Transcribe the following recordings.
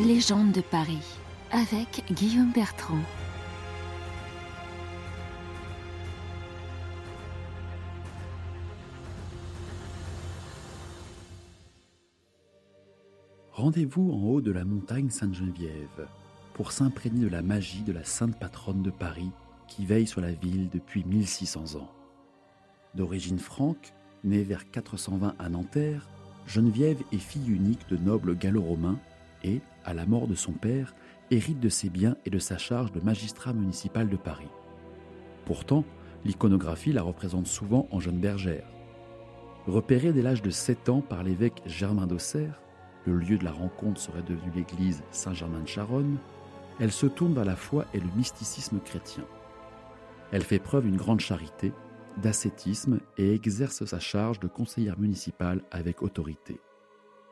Légende de Paris avec Guillaume Bertrand. Rendez-vous en haut de la montagne Sainte-Geneviève pour s'imprégner de la magie de la sainte patronne de Paris qui veille sur la ville depuis 1600 ans. D'origine franque, née vers 420 à Nanterre, Geneviève est fille unique de nobles gallo-romains et, à la mort de son père, hérite de ses biens et de sa charge de magistrat municipal de Paris. Pourtant, l'iconographie la représente souvent en jeune bergère. Repérée dès l'âge de 7 ans par l'évêque Germain d'Auxerre, le lieu de la rencontre serait devenu l'église Saint-Germain de Charonne, elle se tourne vers la foi et le mysticisme chrétien. Elle fait preuve d'une grande charité, d'ascétisme et exerce sa charge de conseillère municipale avec autorité.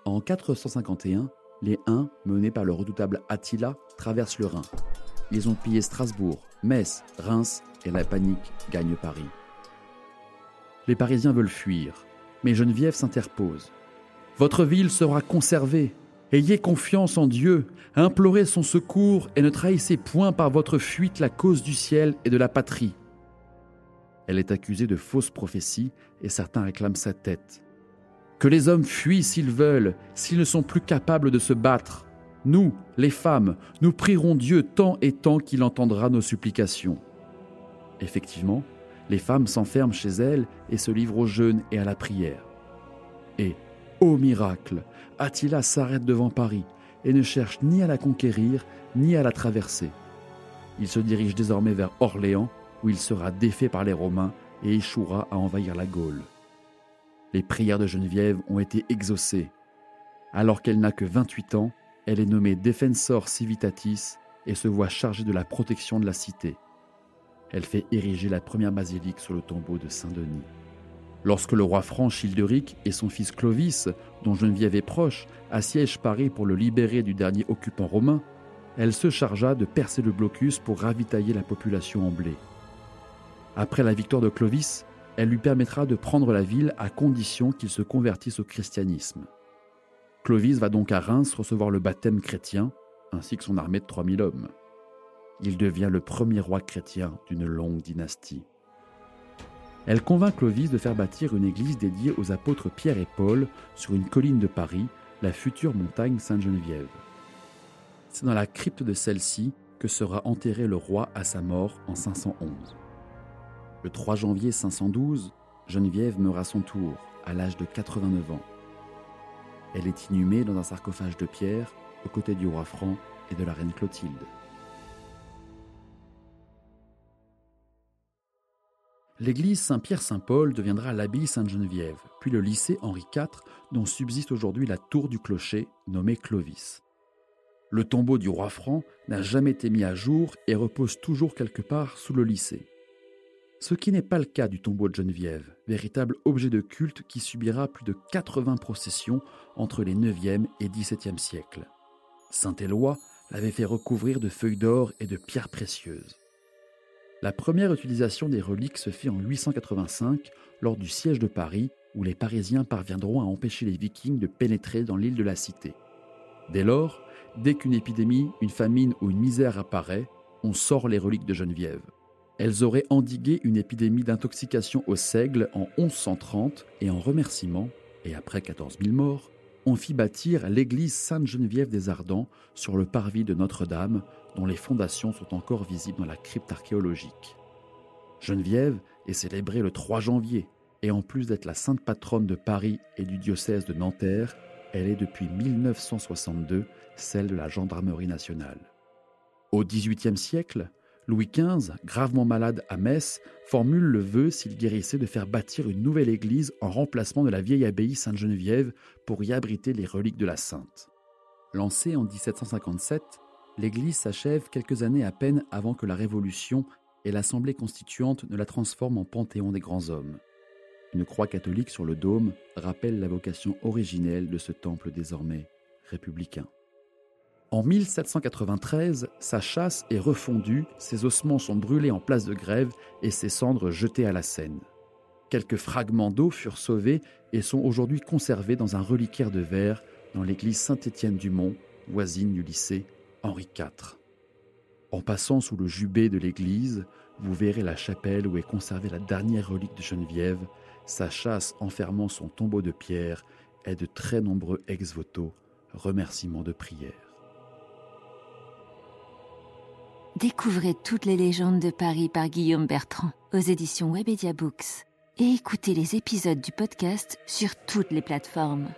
En 451, les Huns, menés par le redoutable Attila, traversent le Rhin. Ils ont pillé Strasbourg, Metz, Reims et la panique gagne Paris. Les Parisiens veulent fuir, mais Geneviève s'interpose. Votre ville sera conservée. Ayez confiance en Dieu, implorez son secours et ne trahissez point par votre fuite la cause du ciel et de la patrie. Elle est accusée de fausses prophéties et certains réclament sa tête. Que les hommes fuient s'ils veulent, s'ils ne sont plus capables de se battre. Nous, les femmes, nous prierons Dieu tant et tant qu'il entendra nos supplications. Effectivement, les femmes s'enferment chez elles et se livrent au jeûne et à la prière. Et, ô miracle, Attila s'arrête devant Paris et ne cherche ni à la conquérir ni à la traverser. Il se dirige désormais vers Orléans, où il sera défait par les Romains et échouera à envahir la Gaule les prières de Geneviève ont été exaucées. Alors qu'elle n'a que 28 ans, elle est nommée Defensor Civitatis et se voit chargée de la protection de la cité. Elle fait ériger la première basilique sur le tombeau de Saint-Denis. Lorsque le roi franc Childeric et son fils Clovis, dont Geneviève est proche, assiègent Paris pour le libérer du dernier occupant romain, elle se chargea de percer le blocus pour ravitailler la population en blé. Après la victoire de Clovis, elle lui permettra de prendre la ville à condition qu'il se convertisse au christianisme. Clovis va donc à Reims recevoir le baptême chrétien, ainsi que son armée de 3000 hommes. Il devient le premier roi chrétien d'une longue dynastie. Elle convainc Clovis de faire bâtir une église dédiée aux apôtres Pierre et Paul sur une colline de Paris, la future montagne Sainte-Geneviève. C'est dans la crypte de celle-ci que sera enterré le roi à sa mort en 511. Le 3 janvier 512, Geneviève meurt à son tour, à l'âge de 89 ans. Elle est inhumée dans un sarcophage de pierre, aux côtés du roi franc et de la reine Clotilde. L'église Saint-Pierre-Saint-Paul deviendra l'abbaye Sainte-Geneviève, puis le lycée Henri IV, dont subsiste aujourd'hui la tour du clocher, nommée Clovis. Le tombeau du roi franc n'a jamais été mis à jour et repose toujours quelque part sous le lycée ce qui n'est pas le cas du tombeau de Geneviève, véritable objet de culte qui subira plus de 80 processions entre les 9e et 17e siècles. Saint-Éloi l'avait fait recouvrir de feuilles d'or et de pierres précieuses. La première utilisation des reliques se fait en 885 lors du siège de Paris où les Parisiens parviendront à empêcher les Vikings de pénétrer dans l'île de la Cité. Dès lors, dès qu'une épidémie, une famine ou une misère apparaît, on sort les reliques de Geneviève. Elles auraient endigué une épidémie d'intoxication au seigle en 1130 et en remerciement, et après 14 000 morts, on fit bâtir l'église Sainte-Geneviève des Ardents sur le parvis de Notre-Dame, dont les fondations sont encore visibles dans la crypte archéologique. Geneviève est célébrée le 3 janvier, et en plus d'être la sainte patronne de Paris et du diocèse de Nanterre, elle est depuis 1962 celle de la gendarmerie nationale. Au XVIIIe siècle, Louis XV, gravement malade à Metz, formule le vœu, s'il guérissait, de faire bâtir une nouvelle église en remplacement de la vieille abbaye Sainte-Geneviève pour y abriter les reliques de la sainte. Lancée en 1757, l'église s'achève quelques années à peine avant que la Révolution et l'Assemblée constituante ne la transforment en panthéon des grands hommes. Une croix catholique sur le dôme rappelle la vocation originelle de ce temple désormais républicain. En 1793, sa chasse est refondue, ses ossements sont brûlés en place de grève et ses cendres jetées à la Seine. Quelques fragments d'eau furent sauvés et sont aujourd'hui conservés dans un reliquaire de verre dans l'église Saint-Étienne du Mont, voisine du lycée Henri IV. En passant sous le jubé de l'église, vous verrez la chapelle où est conservée la dernière relique de Geneviève, sa chasse enfermant son tombeau de pierre et de très nombreux ex-voto, remerciements de prière. Découvrez toutes les légendes de Paris par Guillaume Bertrand aux éditions Webedia Books et écoutez les épisodes du podcast sur toutes les plateformes.